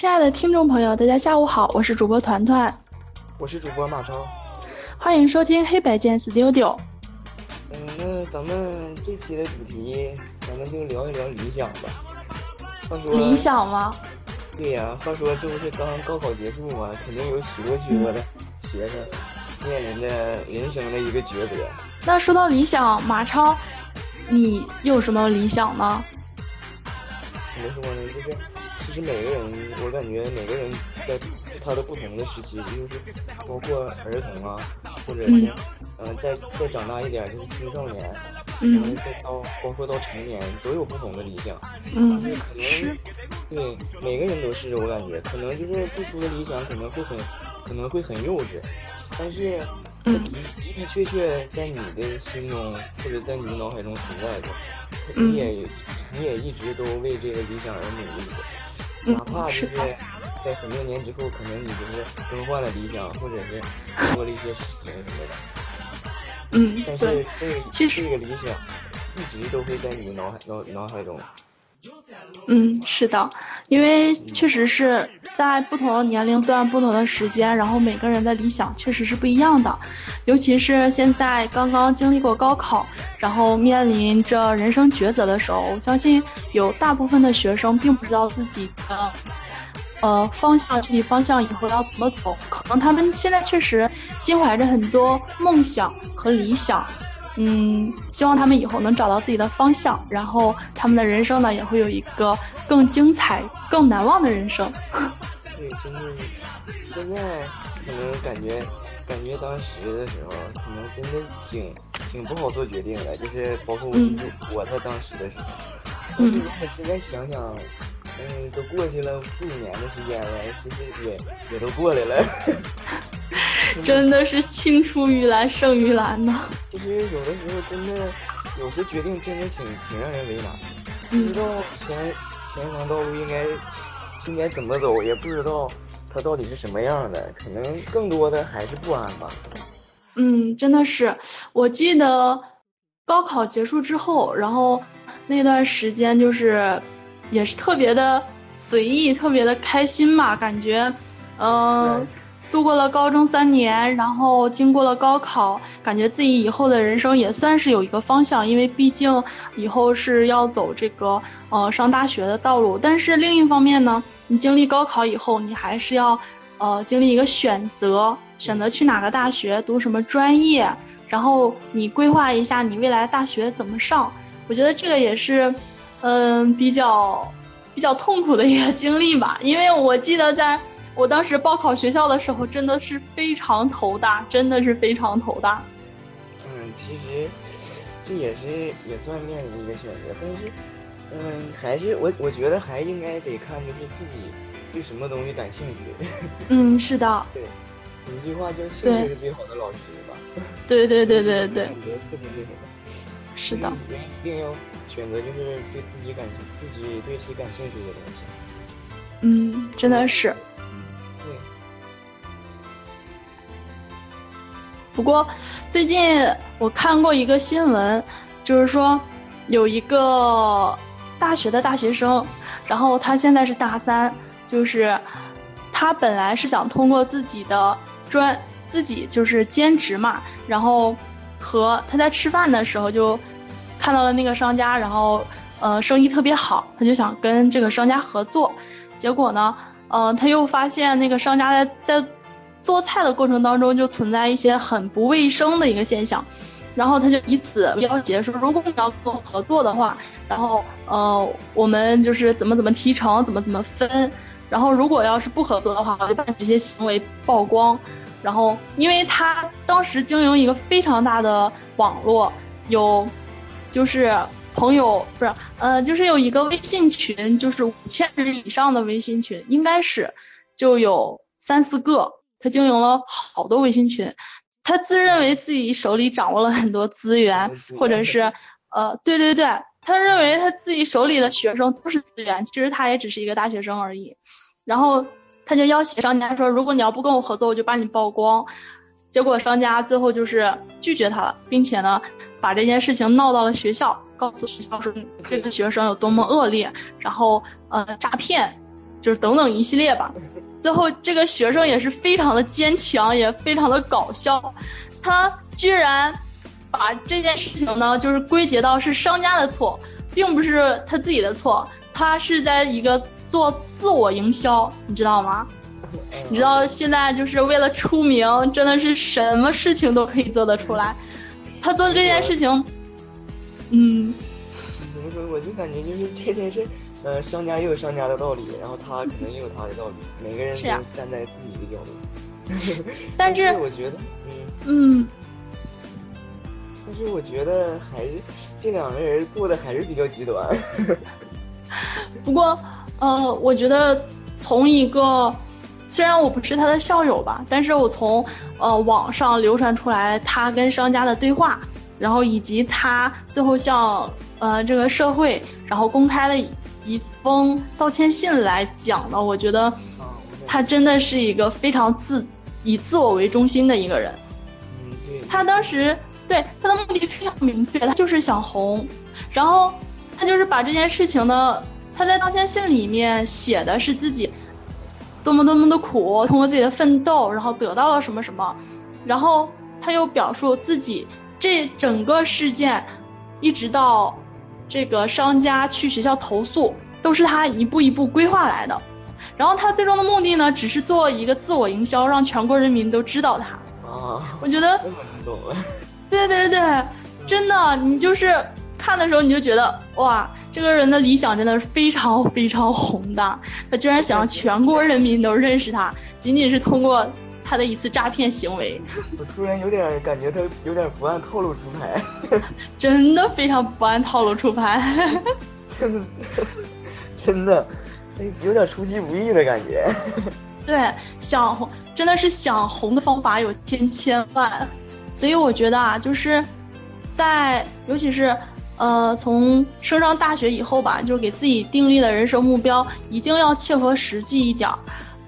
亲爱的听众朋友，大家下午好，我是主播团团，我是主播马超，欢迎收听黑白键 Studio。嗯，那咱们这期的主题，咱们就聊一聊理想吧。话说理想吗？对呀，话说这不是刚高考结束吗？肯定有许多许多的学生面临着人生的一个抉择。那说到理想，马超，你有什么理想呢？怎么说呢？就是其实每个人，我感觉每个人在他的不同的时期，就是包括儿童啊，或者是嗯，再再长大一点就是青少年，嗯，再到包括到成年，都有不同的理想。嗯，就是可能对每个人都是，我感觉可能就是最初的理想可能会很可能会很幼稚，但是的的的确确在你的心中或者在你的脑海中存在着，你也你也一直都为这个理想而努力着，哪怕就是在很多年之后，可能你就是更换了理想，或者是做了一些事情什么的，嗯，但是这个其实这个理想一直都会在你的脑海脑脑海中。嗯，是的，因为确实是在不同的年龄段、不同的时间，然后每个人的理想确实是不一样的。尤其是现在刚刚经历过高考，然后面临着人生抉择的时候，我相信有大部分的学生并不知道自己的呃方向、具体方向以后要怎么走。可能他们现在确实心怀着很多梦想和理想。嗯，希望他们以后能找到自己的方向，然后他们的人生呢也会有一个更精彩、更难忘的人生。对，真的，现在可能感觉，感觉当时的时候，可能真的挺挺不好做决定的，就是包括我就是我在当时的时候，但是我现在想想，嗯，都过去了四五年的时间了，其实也也都过来了。真的是青出于蓝胜于蓝呢。其实有的时候真的，有些决定真的挺挺让人为难，不知道前前方道路应该应该怎么走，也不知道它到底是什么样的，可能更多的还是不安吧。嗯，真的是，我记得高考结束之后，然后那段时间就是也是特别的随意，特别的开心嘛，感觉，嗯。度过了高中三年，然后经过了高考，感觉自己以后的人生也算是有一个方向，因为毕竟以后是要走这个呃上大学的道路。但是另一方面呢，你经历高考以后，你还是要呃经历一个选择，选择去哪个大学，读什么专业，然后你规划一下你未来大学怎么上。我觉得这个也是嗯比较比较痛苦的一个经历吧，因为我记得在。我当时报考学校的时候，真的是非常头大，真的是非常头大。嗯，其实这也是也算面临一个选择，但是，嗯，还是我我觉得还应该得看就是自己对什么东西感兴趣。嗯，是的。对，有一句话叫“兴趣是最好的老师”吧。对对对对对。选择 特别厉害的。是的。人一定要选择就是对自己感兴自己对其感兴趣的东西。嗯，真的是。不过，最近我看过一个新闻，就是说有一个大学的大学生，然后他现在是大三，就是他本来是想通过自己的专，自己就是兼职嘛，然后和他在吃饭的时候就看到了那个商家，然后呃生意特别好，他就想跟这个商家合作，结果呢，呃他又发现那个商家在在。做菜的过程当中就存在一些很不卫生的一个现象，然后他就以此要挟说，如果你要跟我合作的话，然后呃我们就是怎么怎么提成，怎么怎么分，然后如果要是不合作的话，我就把你这些行为曝光。然后因为他当时经营一个非常大的网络，有就是朋友不是呃就是有一个微信群，就是五千人以上的微信群，应该是就有三四个。他经营了好多微信群，他自认为自己手里掌握了很多资源，或者是，呃，对对对，他认为他自己手里的学生都是资源，其实他也只是一个大学生而已。然后他就要挟商家说，如果你要不跟我合作，我就把你曝光。结果商家最后就是拒绝他了，并且呢，把这件事情闹到了学校，告诉学校说这个学生有多么恶劣，然后呃诈骗。就是等等一系列吧。最后这个学生也是非常的坚强，也非常的搞笑，他居然把这件事情呢，就是归结到是商家的错，并不是他自己的错，他是在一个做自我营销，你知道吗？你知道现在就是为了出名，真的是什么事情都可以做得出来。他做这件事情，嗯，怎么说？我就感觉就是这件事，呃，商家也有商家的道理，然后他可能也有他的道理，每个人都站在自己的角度。但是我觉得，嗯，嗯，但是我觉得还是这两个人做的还是比较极端。不过，呃，我觉得从一个。虽然我不是他的校友吧，但是我从呃网上流传出来他跟商家的对话，然后以及他最后向呃这个社会然后公开了一封道歉信来讲呢，我觉得他真的是一个非常自以自我为中心的一个人。他当时对他的目的非常明确，他就是想红，然后他就是把这件事情呢，他在道歉信里面写的是自己。多么多么的苦，通过自己的奋斗，然后得到了什么什么，然后他又表述自己这整个事件，一直到这个商家去学校投诉，都是他一步一步规划来的。然后他最终的目的呢，只是做一个自我营销，让全国人民都知道他。啊，我觉得，对对对对，真的，你就是看的时候你就觉得哇。这个人的理想真的是非常非常宏大，他居然想让全国人民都认识他，仅仅是通过他的一次诈骗行为。我突然有点感觉他有点不按套路出牌，真的非常不按套路出牌，真的 真的有点出其不意的感觉。对，想红真的是想红的方法有千千万，所以我觉得啊，就是在尤其是。呃，从升上大学以后吧，就给自己定立的人生目标一定要切合实际一点儿，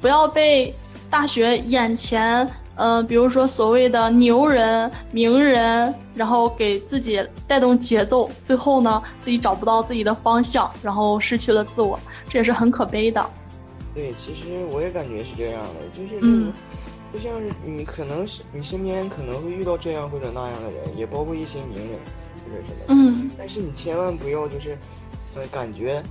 不要被大学眼前，呃，比如说所谓的牛人、名人，然后给自己带动节奏，最后呢，自己找不到自己的方向，然后失去了自我，这也是很可悲的。对，其实我也感觉是这样的，就是，就像是你可能是你身边可能会遇到这样或者那样的人，也包括一些名人或者什么。嗯，但是你千万不要就是，呃，感觉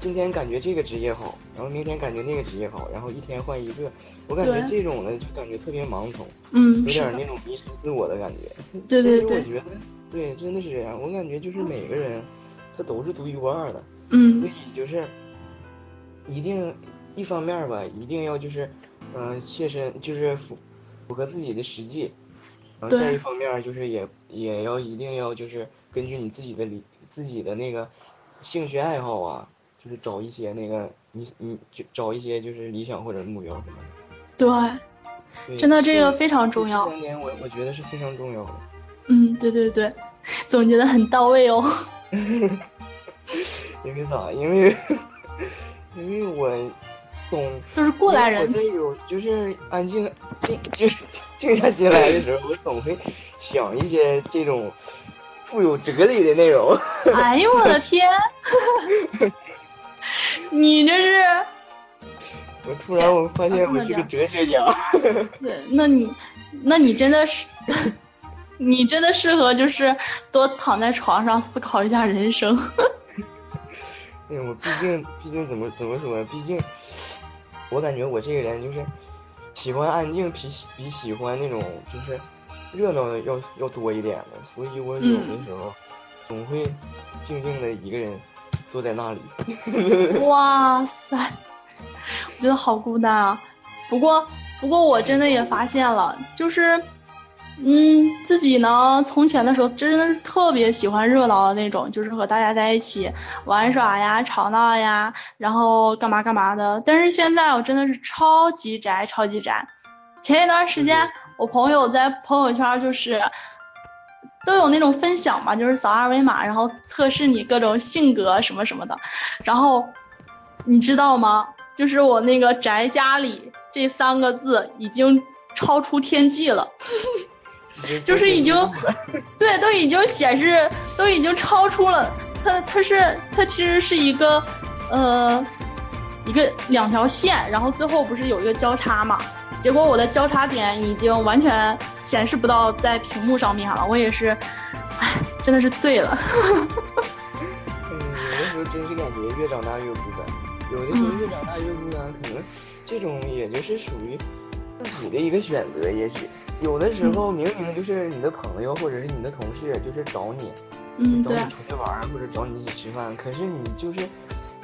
今天感觉这个职业好，然后明天感觉那个职业好，然后一天换一个。我感觉这种的就感觉特别盲从，嗯，有点那种迷失自我的感觉。对对对，我觉得对，真的是这样。我感觉就是每个人他都是独一无二的，嗯，所以就是一定一方面吧，一定要就是嗯切身就是符符合自己的实际。然后再一方面就是也也要一定要就是根据你自己的理自己的那个兴趣爱好啊，就是找一些那个你你就找一些就是理想或者目标什么的。对，真的这个非常重要。这点我我觉得是非常重要的。嗯，对对对，总结的很到位哦。因为啥？因为因为我。懂，就是过来人。我在有就是安静静就是 静下心来的时候，我总会想一些这种富有哲理的内容。哎呦我的天！你这是？我突然我发现我是个哲学家。对，那你那你真的是，你真的适合就是多躺在床上思考一下人生。哎呀，我毕竟毕竟怎么怎么说？毕竟。我感觉我这个人就是喜欢安静，比比喜欢那种就是热闹的要要多一点的，所以我有的时候总会静静的一个人坐在那里。哇塞，我觉得好孤单啊！不过不过我真的也发现了，就是。嗯，自己呢，从前的时候真的是特别喜欢热闹的那种，就是和大家在一起玩耍呀、吵闹呀，然后干嘛干嘛的。但是现在我真的是超级宅，超级宅。前一段时间，我朋友在朋友圈就是都有那种分享嘛，就是扫二维码，然后测试你各种性格什么什么的。然后你知道吗？就是我那个宅家里这三个字已经超出天际了。就是已经，对，都已经显示，都已经超出了它，它是，它其实是一个，呃，一个两条线，然后最后不是有一个交叉嘛？结果我的交叉点已经完全显示不到在屏幕上面了，我也是，唉，真的是醉了。嗯，有的时候真是感觉越长大越孤单，有的时候越长大越孤单，可能这种也就是属于自己的一个选择，也许有的时候明明就是你的朋友或者是你的同事，就是找你，嗯，对，找你出去玩或者找你一起吃饭，可是你就是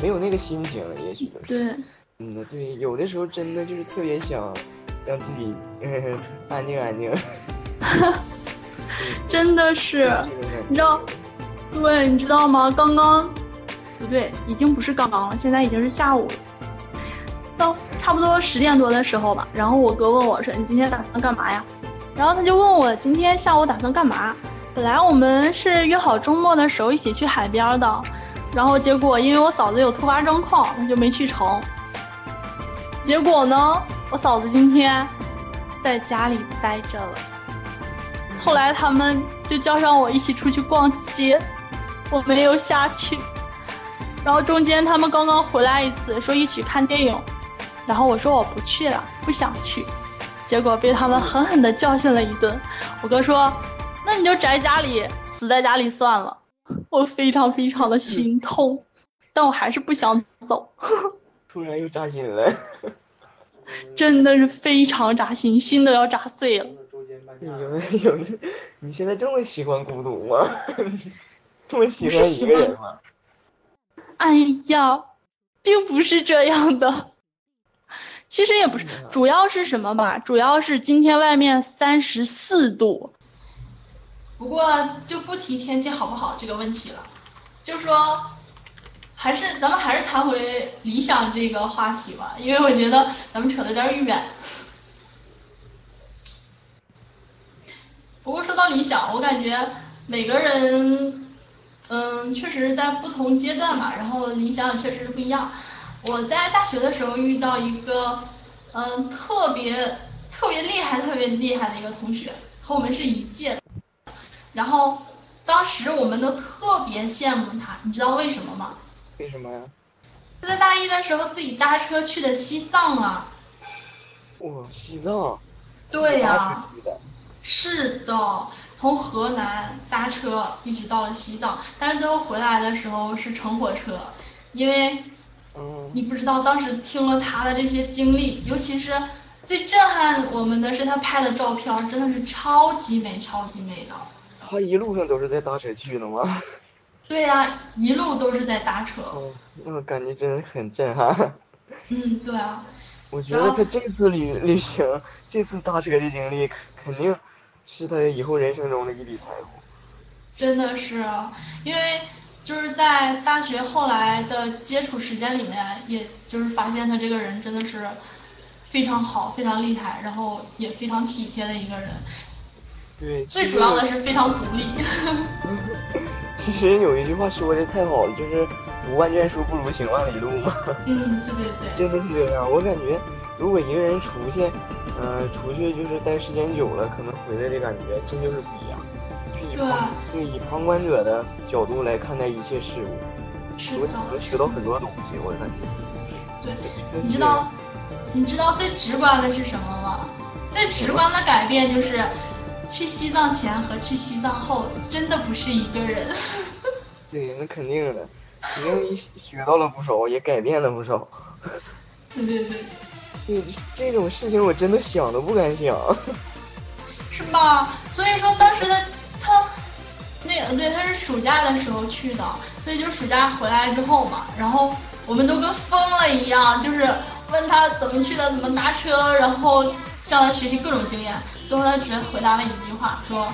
没有那个心情，也许就是，对，嗯，对，有的时候真的就是特别想。让自己安静安静，真的是，你知道，对，你知道吗？刚刚不对，已经不是刚刚了，现在已经是下午了，到差不多十点多的时候吧。然后我哥问我说：“你今天打算干嘛呀？”然后他就问我今天下午打算干嘛。本来我们是约好周末的时候一起去海边的，然后结果因为我嫂子有突发状况，他就没去成。结果呢？我嫂子今天在家里待着了，后来他们就叫上我一起出去逛街，我没有下去。然后中间他们刚刚回来一次，说一起看电影，然后我说我不去了，不想去，结果被他们狠狠的教训了一顿。我哥说，那你就宅家里，死在家里算了。我非常非常的心痛，但我还是不想走。突然又扎心了。真的是非常扎心，心都要扎碎了。有有，你现在这么喜欢孤独吗？这么喜欢一个人吗？哎呀，并不是这样的。其实也不是，主要是什么吧？主要是今天外面三十四度。不过就不提天气好不好这个问题了，就说。还是咱们还是谈回理想这个话题吧，因为我觉得咱们扯的有点远。不过说到理想，我感觉每个人，嗯，确实在不同阶段吧，然后理想也确实是不一样。我在大学的时候遇到一个，嗯，特别特别厉害、特别厉害的一个同学，和我们是一届的。然后当时我们都特别羡慕他，你知道为什么吗？为什么呀？他在大一的时候自己搭车去的西藏啊。哇，西藏。对呀。是的，从河南搭车一直到了西藏，但是最后回来的时候是乘火车，因为，你不知道当时听了他的这些经历，尤其是最震撼我们的是他拍的照片，真的是超级美，超级美的。他一路上都是在搭车去的吗？对呀，一路都是在搭车。哦，那感觉真的很震撼。嗯，对啊。我觉得他这次旅旅行，这次搭车的经历，肯定是他以后人生中的一笔财富。真的是，因为就是在大学后来的接触时间里面，也就是发现他这个人真的是非常好、非常厉害，然后也非常体贴的一个人。对。最主要的是非常独立。其实有一句话说的太好了，就是读万卷书不如行万里路嘛。嗯，对对对。真的是这样，我感觉如果一个人出去，呃，出去就是待时间久了，可能回来的感觉真就是不一样。对。就以旁观者的角度来看待一切事物，我能学到很多东西，我感觉。对，你知道，你知道最直观的是什么吗？最直观的改变就是。去西藏前和去西藏后真的不是一个人。对，那肯定的，肯定学到了不少，也改变了不少。对对对。对这种事情，我真的想都不敢想。是吧？所以说当时他他，那个对，他是暑假的时候去的，所以就暑假回来之后嘛，然后我们都跟疯了一样，就是问他怎么去的，怎么搭车，然后向他学习各种经验。最后他只回答了一句话，说：“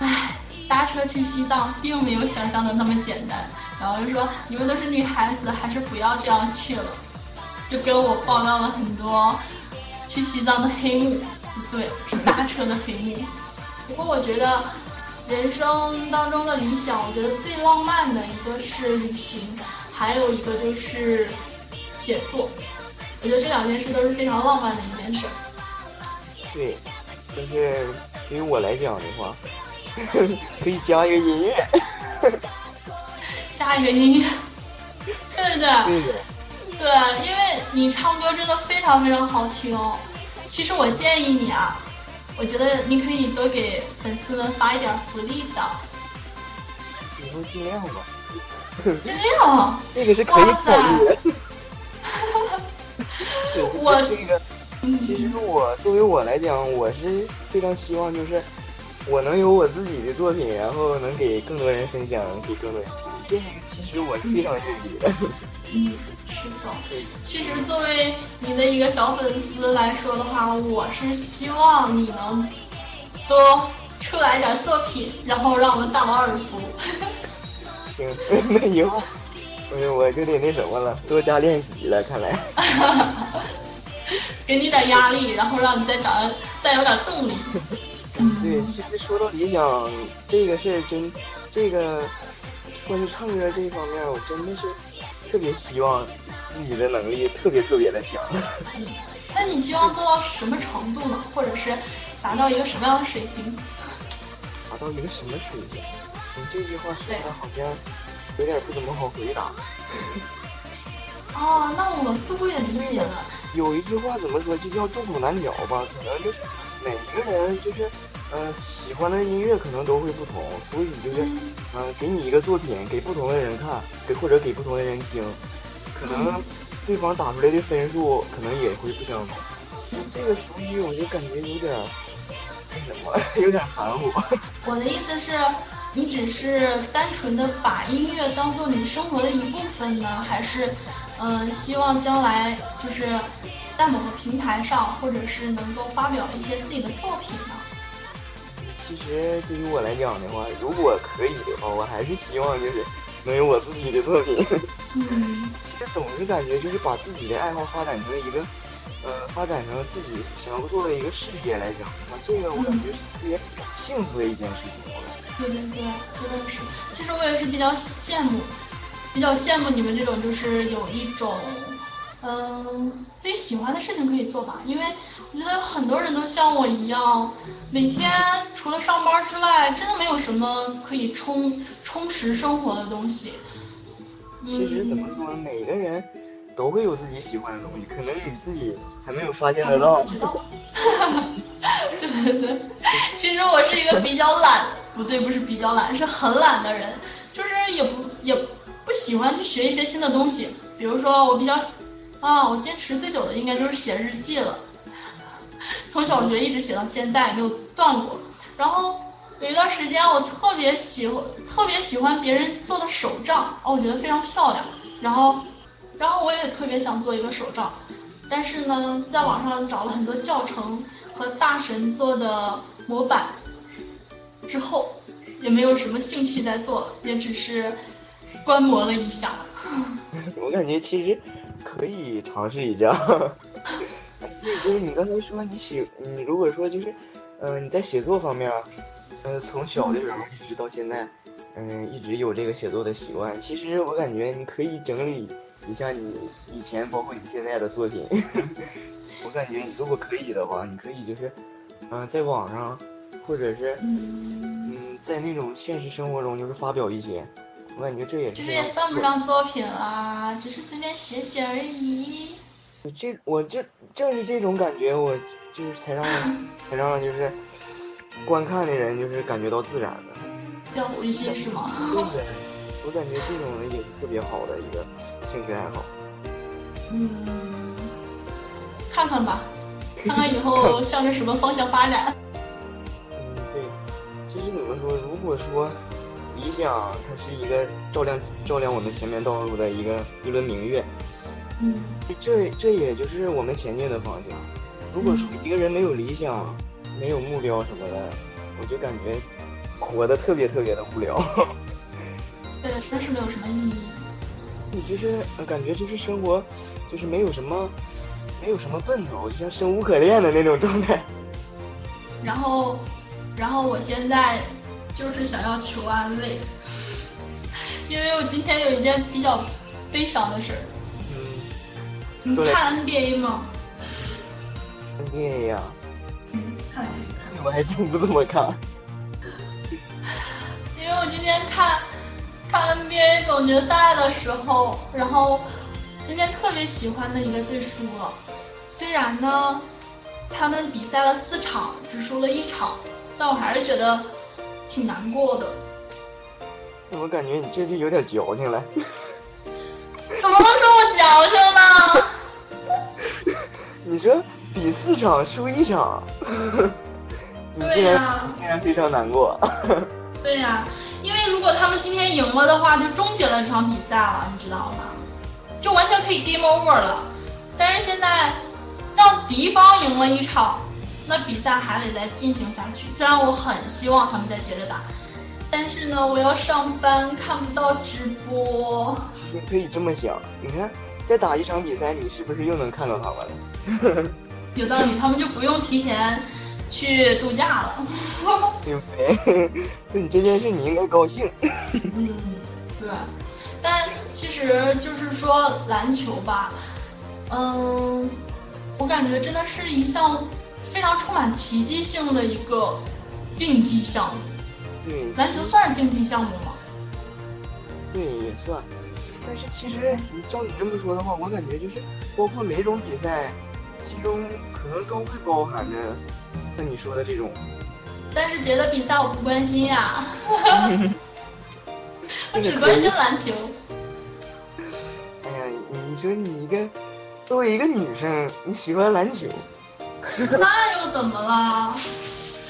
唉，搭车去西藏并没有想象的那么简单。”然后就说：“你们都是女孩子，还是不要这样去了。”就跟我爆料了很多去西藏的黑幕，不对，是搭车的黑幕。不过我觉得人生当中的理想，我觉得最浪漫的一个是旅行，还有一个就是写作。我觉得这两件事都是非常浪漫的一件事。对。但是对于我来讲的话，可以加一个音乐，加一个音乐，对对对，对对，因为你唱歌真的非常非常好听。其实我建议你啊，我觉得你可以多给粉丝们发一点福利的。以后尽量吧。尽量。这个是可以考虑的。我这个，其实我作为我来讲，我是非常希望就是我能有我自己的作品，然后能给更多人分享，给更多人听。这个其实我是非常愿意的。嗯，是的。其实作为你的一个小粉丝来说的话，我是希望你能多出来一点作品，然后让我们大饱耳福。行，那以后。我我就得那什么了，多加练习了，看来。给你点压力，然后让你再长，再有点动力。对，其实说到理想这个事儿，真这个关于唱歌这一方面，我真的是特别希望自己的能力特别特别的强。那你希望做到什么程度呢？或者是达到一个什么样的水平？达到一个什么水平？你这句话说的好像。有点不怎么好回答。哦，那我似乎也理解了。有一句话怎么说，就叫众口难调吧？可能就是每个人就是，嗯，喜欢的音乐可能都会不同，所以就是，嗯，给你一个作品，给不同的人看，给或者给不同的人听，可能对方打出来的分数可能也会不相同。这个属于我就感觉有点那什么，有点含糊。我的意思是。你只是单纯的把音乐当做你生活的一部分呢，还是，嗯，希望将来就是在某个平台上，或者是能够发表一些自己的作品呢？其实对于我来讲的话，如果可以的话，我还是希望就是能有我自己的作品。嗯，其实总是感觉就是把自己的爱好发展成一个。呃，发展成自己想要做的一个事业来讲，那这个我感觉是特别幸福的一件事情。我感觉对对对，真的是。其实我也是比较羡慕，比较羡慕你们这种，就是有一种，嗯，自己喜欢的事情可以做吧。因为我觉得很多人都像我一样，每天除了上班之外，真的没有什么可以充充实生活的东西。其实怎么说呢，每个人。都会有自己喜欢的东西，可能你自己还没有发现得到。对对对，其实我是一个比较懒，不对，不是比较懒，是很懒的人，就是也不也不喜欢去学一些新的东西。比如说，我比较啊，我坚持最久的应该就是写日记了，从小学一直写到现在没有断过。然后有一段时间，我特别喜欢特别喜欢别人做的手账，哦，我觉得非常漂亮。然后。然后我也特别想做一个手账，但是呢，在网上找了很多教程和大神做的模板，之后也没有什么兴趣再做了，也只是观摩了一下。我感觉其实可以尝试一下。对，就是你刚才说你写，你如果说就是，嗯，你在写作方面，嗯，从小的时候一直到现在，嗯，一直有这个写作的习惯。其实我感觉你可以整理。你像你以前，包括你现在的作品，我感觉你如果可以的话，你可以就是，嗯，在网上，或者是，嗯，在那种现实生活中，就是发表一些，我感觉这也是。这也算不上作品啦，只是随便写写而已。这，我就正是这种感觉，我就是才让 才让就是观看的人就是感觉到自然的。要随心是吗？对。我感觉这种也是特别好的一个兴趣爱好。嗯，看看吧，看看以后 向着什么方向发展。嗯，对。其实怎么说，如果说理想它是一个照亮照亮我们前面道路的一个一轮明月，嗯，这这也就是我们前进的方向。如果说一个人没有理想、没有目标什么的，我就感觉活得特别特别的无聊。对，真是没有什么意义。你就是感觉就是生活，就是没有什么，没有什么奔头，就像生无可恋的那种状态。然后，然后我现在就是想要求安慰，因为我今天有一件比较悲伤的事儿。嗯。你看 NBA 吗？NBA 呀。嗯，看。我还真不怎么看。因为我今天总决赛的时候，然后今天特别喜欢的一个队输了，虽然呢，他们比赛了四场，只输了一场，但我还是觉得挺难过的。怎么感觉你这就有点矫情了？怎么能说我矫情呢？你说比四场输一场，你竟然竟然非常难过。对呀，因为如果他们今天赢了的话，就终结了这场比赛了，你知道吗？就完全可以 game over 了。但是现在让敌方赢了一场，那比赛还得再进行下去。虽然我很希望他们再接着打。但是呢，我要上班，看不到直播。你可以这么想，你看，再打一场比赛，你是不是又能看到他们了？有道理，他们就不用提前去度假了。对不对？所以你这件事你应该高兴。嗯，对。但其实就是说篮球吧，嗯，我感觉真的是一项非常充满奇迹性的一个竞技项目。对篮球算是竞技项目吗？对，也算。但是其实你照你这么说的话，我感觉就是包括每种比赛，其中可能都会包含着像你说的这种。但是别的比赛我不关心呀，我只关心篮球。哎呀，你说你一个作为一个女生，你喜欢篮球？那又怎么了？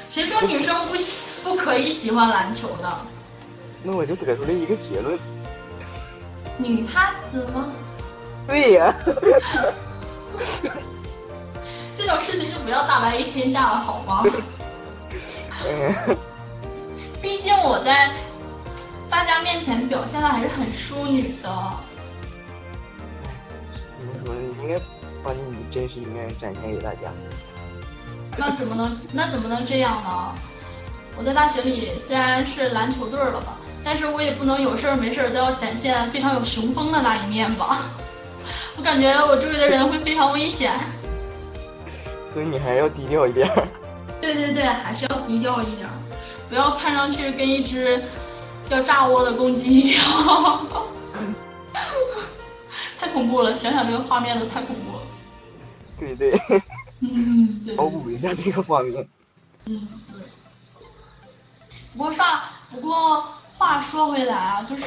谁说女生不喜？不可以喜欢篮球的，那我就得出了一个结论：女汉子吗？对呀，这种事情就不要大白于天下了，好吗？毕竟我在大家面前表现的还是很淑女的。怎么说呢？你应该把你的真实一面展现给大家。那怎么能那怎么能这样呢？我在大学里虽然是篮球队了吧，但是我也不能有事儿没事儿都要展现非常有雄风的那一面吧。我感觉我周围的人会非常危险，所以你还要低调一点。对对对，还是要低调一点，不要看上去跟一只要炸窝的公鸡一样。太恐怖了，想想这个画面都太恐怖了。对对。嗯，对。脑补一下这个画面。嗯，对。不过话，不过话说回来啊，就是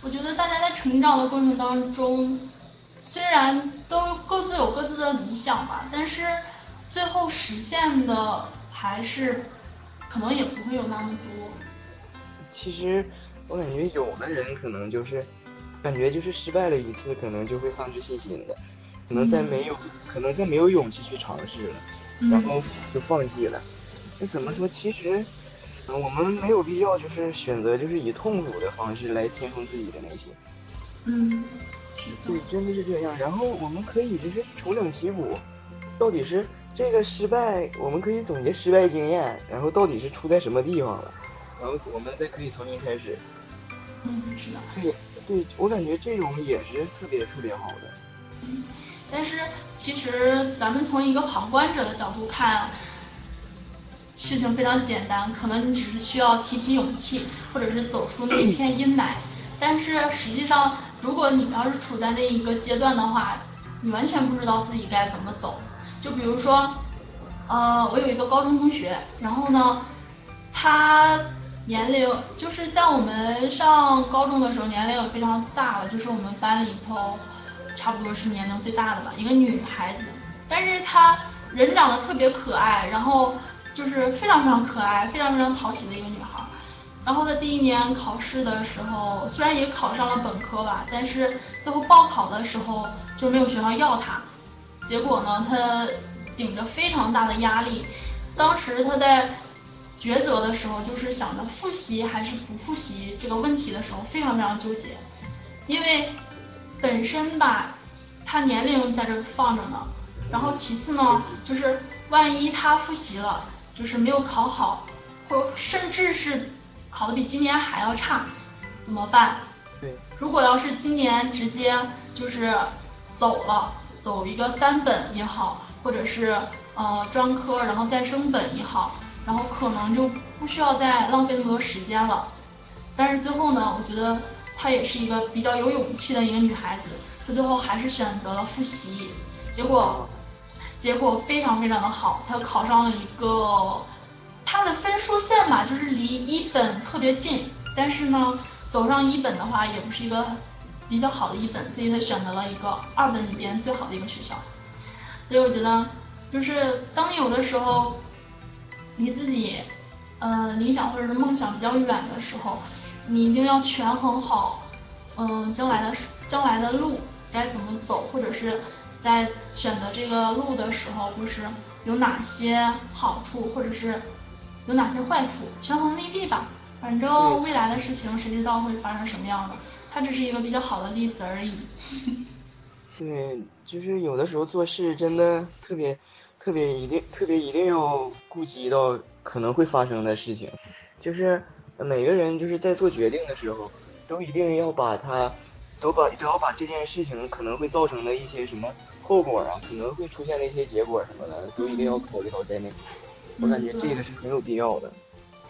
我觉得大家在成长的过程当中，虽然都各自有各自的理想吧，但是最后实现的还是可能也不会有那么多。其实我感觉有的人可能就是感觉就是失败了一次，可能就会丧失信心的，可能再没有，可能再没有勇气去尝试了，然后就放弃了。那怎么说？其实。嗯，我们没有必要就是选择就是以痛苦的方式来填充自己的内心。嗯，对，真的是这样。然后我们可以就是重整旗鼓，到底是这个失败，我们可以总结失败经验，然后到底是出在什么地方了，然后我们再可以重新开始。嗯，是的。对，对我感觉这种也是特别特别好的。嗯，但是其实咱们从一个旁观者的角度看。事情非常简单，可能你只是需要提起勇气，或者是走出那一片阴霾。但是实际上，如果你要是处在那一个阶段的话，你完全不知道自己该怎么走。就比如说，呃，我有一个高中同学，然后呢，他年龄就是在我们上高中的时候年龄也非常大了，就是我们班里头差不多是年龄最大的吧，一个女孩子。但是她人长得特别可爱，然后。就是非常非常可爱、非常非常讨喜的一个女孩。然后她第一年考试的时候，虽然也考上了本科吧，但是最后报考的时候就没有学校要她。结果呢，他顶着非常大的压力，当时他在抉择的时候，就是想着复习还是不复习这个问题的时候，非常非常纠结。因为本身吧，他年龄在这放着呢，然后其次呢，就是万一他复习了。就是没有考好，或甚至是考的比今年还要差，怎么办？对，如果要是今年直接就是走了，走一个三本也好，或者是呃专科然后再升本也好，然后可能就不需要再浪费那么多时间了。但是最后呢，我觉得她也是一个比较有勇气的一个女孩子，她最后还是选择了复习，结果结果非常非常的好，她考上了一个她的分数线吧，就是离一本特别近，但是呢，走上一本的话也不是一个比较好的一本，所以他选择了一个二本里边最好的一个学校。所以我觉得，就是当有的时候离自己呃理想或者是梦想比较远的时候，你一定要权衡好，嗯，将来的将来的路。该怎么走，或者是在选择这个路的时候，就是有哪些好处，或者是有哪些坏处，权衡利弊吧。反正未来的事情谁知道会发生什么样的，它只是一个比较好的例子而已。对，就是有的时候做事真的特别特别一定特别一定要顾及到可能会发生的事情，就是每个人就是在做决定的时候，都一定要把它。都把都要把这件事情可能会造成的一些什么后果啊，可能会出现的一些结果什么的，都一定要考虑到在内。我感觉这个是很有必要的。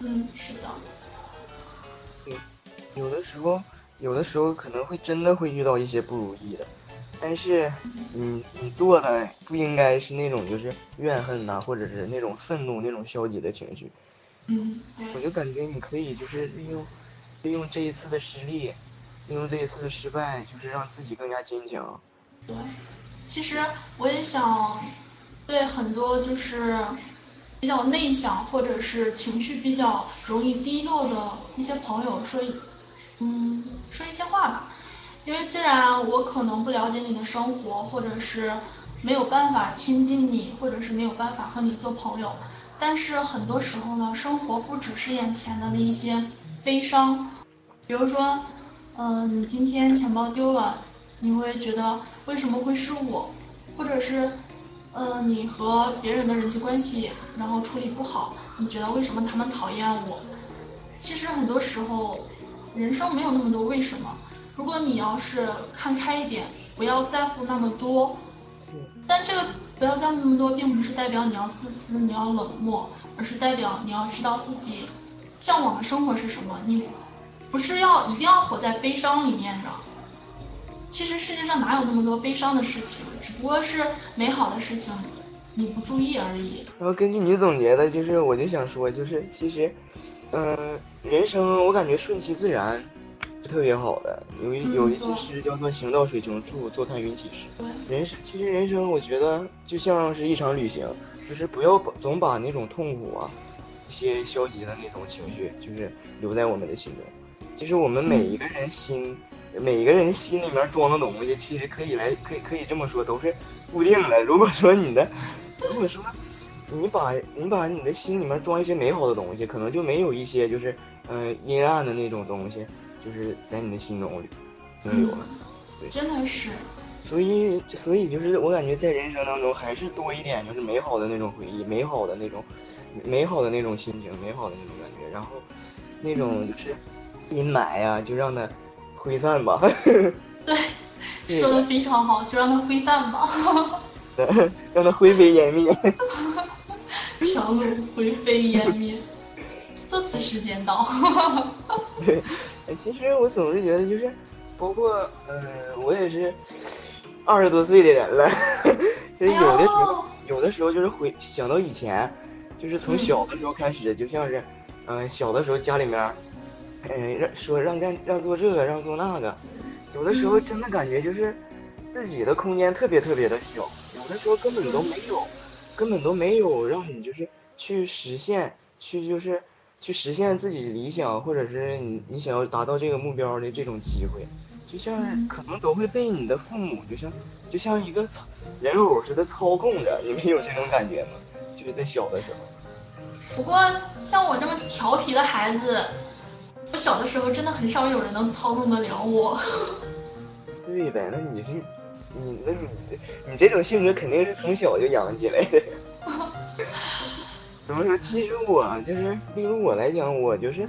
嗯，是的。对，有的时候，有的时候可能会真的会遇到一些不如意的，但是你你做的不应该是那种就是怨恨呐，或者是那种愤怒那种消极的情绪。嗯。我就感觉你可以就是利用利用这一次的失利。利用这一次的失败，就是让自己更加坚强。对，其实我也想对很多就是比较内向或者是情绪比较容易低落的一些朋友说，嗯，说一些话吧。因为虽然我可能不了解你的生活，或者是没有办法亲近你，或者是没有办法和你做朋友，但是很多时候呢，生活不只是眼前的那一些悲伤，比如说。嗯，你今天钱包丢了，你会觉得为什么会是我？或者是，呃，你和别人的人际关系然后处理不好，你觉得为什么他们讨厌我？其实很多时候，人生没有那么多为什么。如果你要是看开一点，不要在乎那么多。但这个不要在乎那么多，并不是代表你要自私，你要冷漠，而是代表你要知道自己向往的生活是什么。你。不是要一定要活在悲伤里面的，其实世界上哪有那么多悲伤的事情，只不过是美好的事情你不注意而已。然后根据你总结的，就是我就想说，就是其实，嗯，人生我感觉顺其自然是特别好的。有一有一句诗叫做“行到水穷处，坐看云起时”。人生其实人生我觉得就像是一场旅行，就是不要总把那种痛苦啊、一些消极的那种情绪，就是留在我们的心中。其实我们每一个人心，每一个人心里面装的东西，其实可以来，可以可以这么说，都是固定的。如果说你的，如果说你把你把你的心里面装一些美好的东西，可能就没有一些就是嗯阴暗的那种东西，就是在你的心中没有了。对，真的是。所以所以就是我感觉在人生当中还是多一点就是美好的那种回忆，美好的那种美好的那种心情，美好的那种感觉，然后那种就是。阴霾呀，就让它挥散吧。对，说的非常好，就让它挥散吧。对，让它灰飞烟灭。强弩灰飞烟灭，作词时间到。对，其实我总是觉得，就是包括，嗯，我也是二十多岁的人了。其实有的时候，有的时候就是回想到以前，就是从小的时候开始，就像是，嗯，小的时候家里面。嗯，让说让干让做这个让做那个，有的时候真的感觉就是自己的空间特别特别的小，有的时候根本都没有，根本都没有让你就是去实现，去就是去实现自己理想或者是你你想要达到这个目标的这种机会，就像可能都会被你的父母就像就像一个操人偶似的操控着，你们有这种感觉吗？就是在小的时候。不过像我这么调皮的孩子。我小的时候真的很少有人能操纵得了我。对呗，那你是你那你你这种性格肯定是从小就养起来的。怎么说？其实我就是，例如我来讲，我就是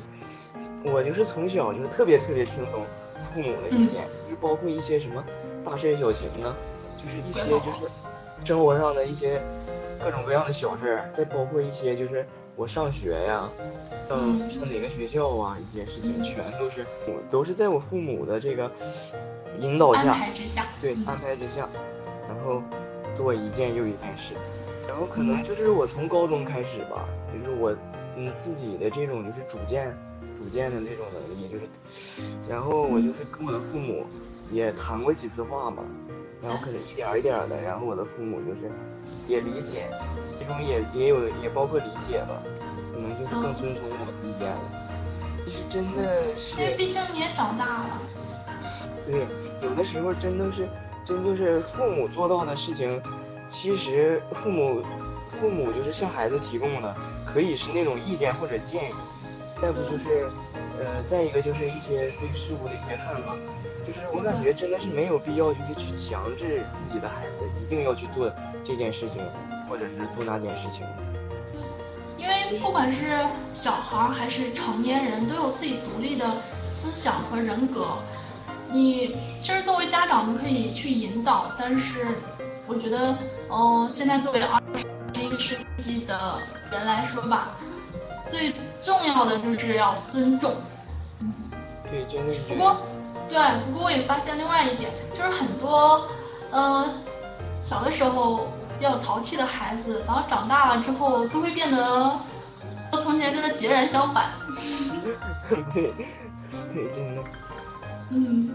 我就是从小就是特别特别听从父母的意见，就是包括一些什么大事小情啊，就是一些就是生活上的一些各种各样的小事儿，再包括一些就是我上学呀。上上哪个学校啊？一些事情全都是我都是在我父母的这个引导下，安排之下，对安排之下，然后做一件又一件事，然后可能就是我从高中开始吧，就是我嗯自己的这种就是主见主见的那种能力，就是然后我就是跟我的父母也谈过几次话嘛，然后可能一点一点的，然后我的父母就是也理解，其中也也有也包括理解吧，可能就是更遵从我的意见了。其实真的是，因为毕竟你也长大了。对，有的时候真的是，真就是父母做到的事情，其实父母父母就是向孩子提供的，可以是那种意见或者建议，再不就是呃，再一个就是一些对事物的一些看法，就是我感觉真的是没有必要就是去强制自己的孩子一定要去做这件事情，或者是做那件事情。因为不管是小孩还是成年人，都有自己独立的思想和人格。你其实作为家长，我们可以去引导，但是我觉得，嗯，现在作为二十一世纪的人来说吧，最重要的就是要尊重。嗯，对，真的。不过，对，不过我也发现另外一点，就是很多，呃，小的时候。比较淘气的孩子，然后长大了之后都会变得和从前真的截然相反。对，对，真的。嗯。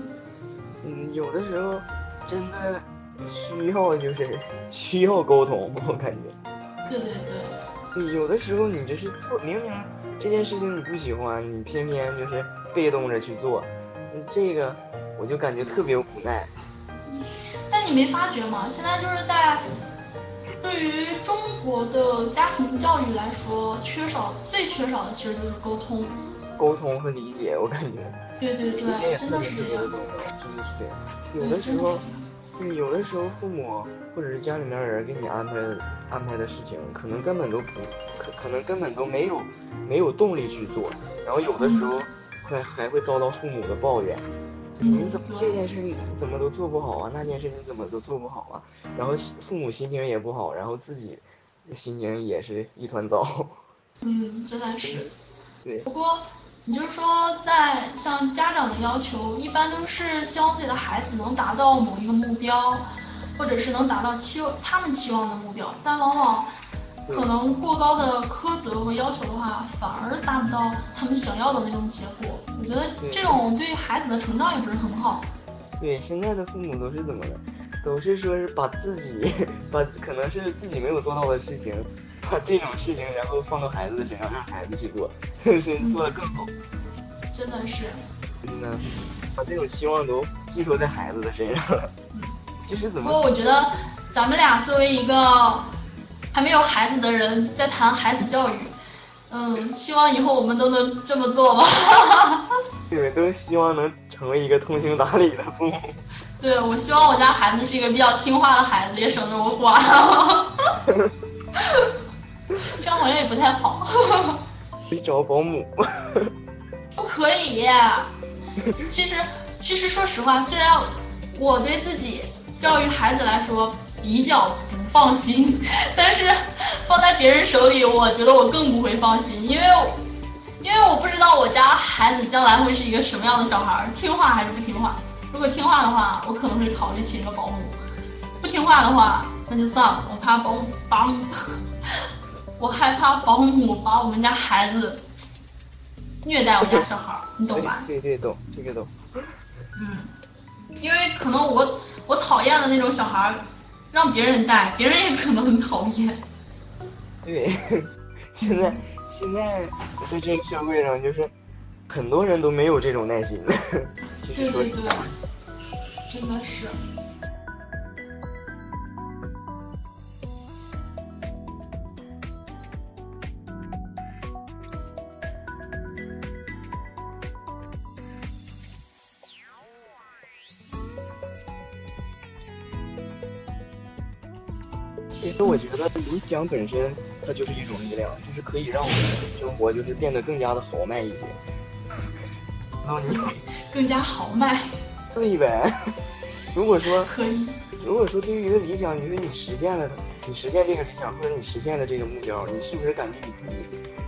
嗯，有的时候真的需要就是需要沟通，我感觉。对对对。有的时候你就是做，明明这件事情你不喜欢，你偏偏就是被动着去做，这个我就感觉特别无奈。但你没发觉吗？现在就是在。对于中国的家庭教育来说，缺少最缺少的其实就是沟通，沟通和理解，我感觉。对对对，真的是这样。真的是这样。有的时候，有的时候父母或者是家里面人给你安排安排的事情，可能根本都不可，可能根本都没有没有动力去做，然后有的时候还还会遭到父母的抱怨。你怎么这件事你怎么都做不好啊？那件事你怎么都做不好啊？然后父母心情也不好，然后自己心情也是一团糟。嗯，真的是。对。不过你就是说，在像家长的要求，一般都是希望自己的孩子能达到某一个目标，或者是能达到期他们期望的目标，但往往。可能过高的苛责和要求的话，反而达不到他们想要的那种结果。我觉得这种对孩子的成长也不是很好。对，现在的父母都是怎么的？都是说是把自己，把可能是自己没有做到的事情，把这种事情然后放到孩子的身上，让孩子去做，是做的更好。真的是。真的，把这种希望都寄托在孩子的身上了。其实怎么？不过我觉得咱们俩作为一个。还没有孩子的人在谈孩子教育，嗯，希望以后我们都能这么做吧。你们都希望能成为一个通情达理的父母。对，我希望我家孩子是一个比较听话的孩子，也省得我管。这样好像也不太好。去找保姆。不可以。其实，其实说实话，虽然我对自己教育孩子来说比较不。放心，但是放在别人手里，我觉得我更不会放心，因为因为我不知道我家孩子将来会是一个什么样的小孩，听话还是不听话。如果听话的话，我可能会考虑请个保姆；不听话的话，那就算了，我怕保姆保姆，我害怕保姆把我们家孩子虐待我家小孩，你懂吧？对对懂，这个懂。嗯，因为可能我我讨厌的那种小孩。让别人带，别人也可能很讨厌。对，现在现在在这个社会上，就是很多人都没有这种耐心。对对对，真的是。其实我觉得理想本身它就是一种力量，就是可以让我们生活就是变得更加的豪迈一些。然后你 更加豪迈？对呗。如果说可以，如果说对于一个理想，你说你实现了，你实现这个理想或者你实现了这个目标，你是不是感觉你自己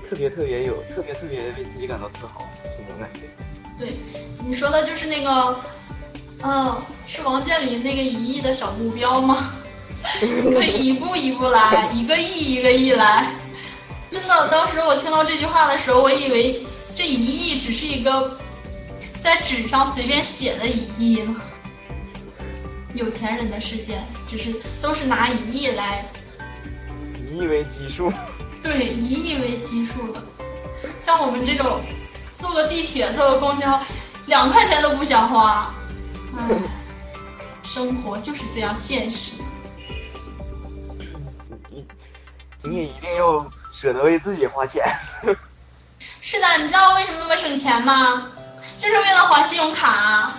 特别特别有特别特别的为自己感到自豪？这种感觉。对，你说的就是那个嗯，是王健林那个一亿的小目标吗？可以一步一步来，一个亿一个亿来。真的，当时我听到这句话的时候，我以为这一亿只是一个在纸上随便写的一亿呢。有钱人的世界，只是都是拿一亿来，一亿为基数。对，一亿为基数的。像我们这种坐个地铁、坐个公交，两块钱都不想花。唉，生活就是这样现实。你你也一定要舍得为自己花钱。是的，你知道为什么那么省钱吗？就是为了还信用卡。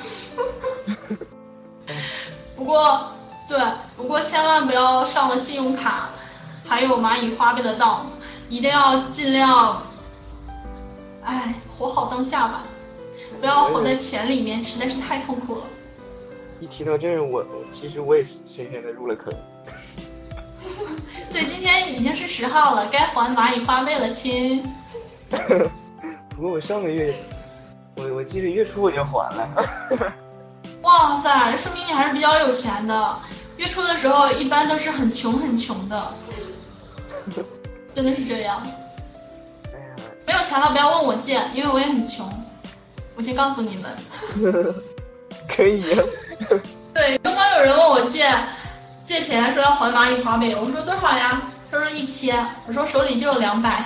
不过，对，不过千万不要上了信用卡，还有蚂蚁花呗的当，一定要尽量，哎，活好当下吧，不要活在钱里面，实在是太痛苦了。一提到这，我其实我也深深的入了坑。对，今天已经是十号了，该还蚂蚁花呗了，亲。不过我上个月，我我记得月初我就还了。哇塞，说明你还是比较有钱的。月初的时候一般都是很穷很穷的，真的是这样。没有钱了不要问我借，因为我也很穷。我先告诉你们。可以。对，刚刚有人问我借借钱，说要还蚂蚁花呗，我说多少呀？他说一千，我说手里就有两百，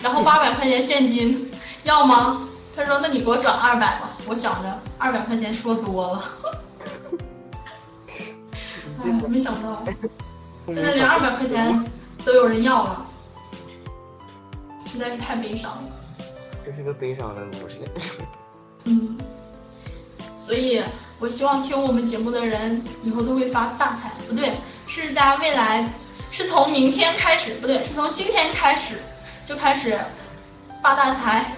然后八百块钱现金，要吗？他说：“那你给我转二百吧。”我想着二百块钱说多了，哎，没想到，现在连二百块钱都有人要了，实在是太悲伤了。这是个悲伤的故事。嗯，所以我希望听我们节目的人以后都会发大财。不对，是在未来，是从明天开始，不对，是从今天开始就开始发大财。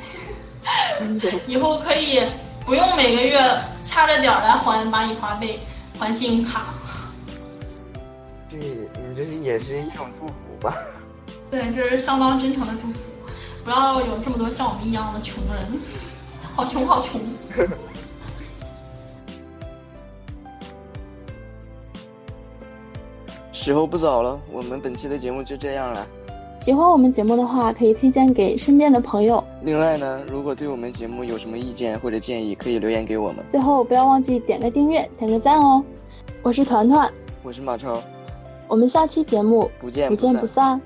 以后可以不用每个月掐着点儿来还蚂蚁花呗、还信用卡。对，你这是也是一种祝福吧？对，这是相当真诚的祝福。不要有这么多像我们一样的穷人，好穷好穷。时候不早了，我们本期的节目就这样了。喜欢我们节目的话，可以推荐给身边的朋友。另外呢，如果对我们节目有什么意见或者建议，可以留言给我们。最后不要忘记点个订阅，点个赞哦。我是团团，我是马超，我们下期节目不见不见不散。